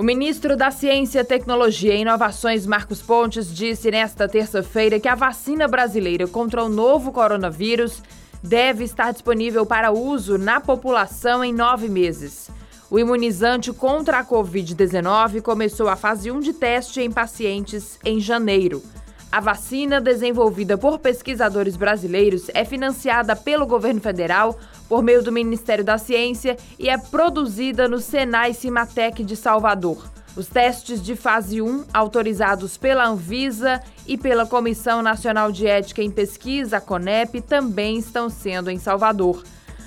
O ministro da Ciência, Tecnologia e Inovações, Marcos Pontes, disse nesta terça-feira que a vacina brasileira contra o novo coronavírus deve estar disponível para uso na população em nove meses. O imunizante contra a Covid-19 começou a fase 1 de teste em pacientes em janeiro. A vacina, desenvolvida por pesquisadores brasileiros, é financiada pelo governo federal por meio do Ministério da Ciência e é produzida no Senai Cimatec de Salvador. Os testes de fase 1, autorizados pela Anvisa e pela Comissão Nacional de Ética em Pesquisa, CONEP, também estão sendo em Salvador.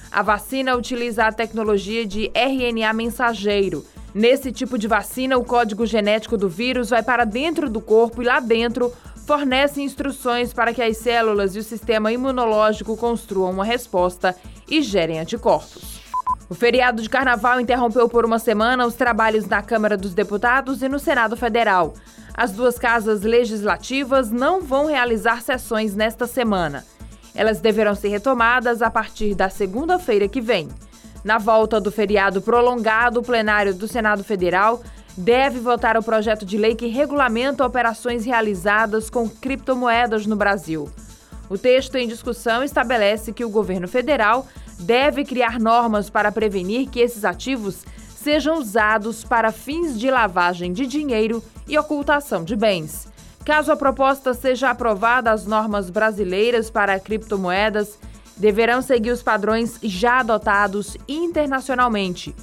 A vacina utiliza a tecnologia de RNA mensageiro. Nesse tipo de vacina, o código genético do vírus vai para dentro do corpo e lá dentro fornece instruções para que as células e o sistema imunológico construam uma resposta e gerem anticorpos. O feriado de carnaval interrompeu por uma semana os trabalhos na Câmara dos Deputados e no Senado Federal. As duas casas legislativas não vão realizar sessões nesta semana. Elas deverão ser retomadas a partir da segunda-feira que vem. Na volta do feriado prolongado, o plenário do Senado Federal deve votar o projeto de lei que regulamenta operações realizadas com criptomoedas no Brasil. O texto em discussão estabelece que o governo federal deve criar normas para prevenir que esses ativos sejam usados para fins de lavagem de dinheiro e ocultação de bens. Caso a proposta seja aprovada, as normas brasileiras para criptomoedas deverão seguir os padrões já adotados internacionalmente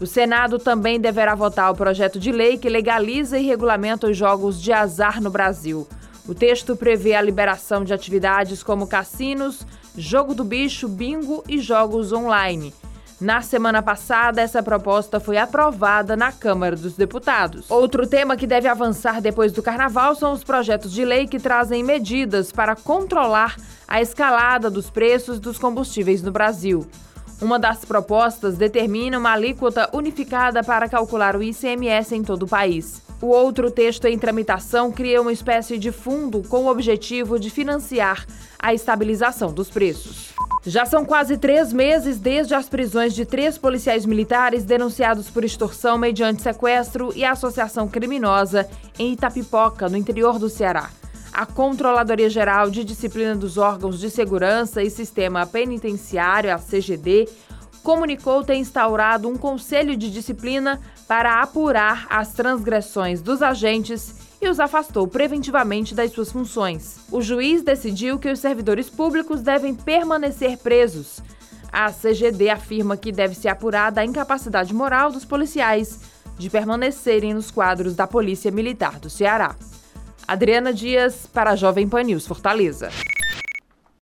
o Senado também deverá votar o projeto de lei que legaliza e regulamenta os jogos de azar no Brasil. O texto prevê a liberação de atividades como cassinos, jogo do bicho, bingo e jogos online. Na semana passada, essa proposta foi aprovada na Câmara dos Deputados. Outro tema que deve avançar depois do carnaval são os projetos de lei que trazem medidas para controlar a escalada dos preços dos combustíveis no Brasil. Uma das propostas determina uma alíquota unificada para calcular o ICMS em todo o país. O outro texto em tramitação cria uma espécie de fundo com o objetivo de financiar a estabilização dos preços. Já são quase três meses desde as prisões de três policiais militares denunciados por extorsão mediante sequestro e associação criminosa em Itapipoca, no interior do Ceará. A Controladoria Geral de Disciplina dos Órgãos de Segurança e Sistema Penitenciário, a CGD, comunicou ter instaurado um conselho de disciplina para apurar as transgressões dos agentes e os afastou preventivamente das suas funções. O juiz decidiu que os servidores públicos devem permanecer presos. A CGD afirma que deve ser apurada a incapacidade moral dos policiais de permanecerem nos quadros da Polícia Militar do Ceará. Adriana Dias, para a Jovem Pan News Fortaleza.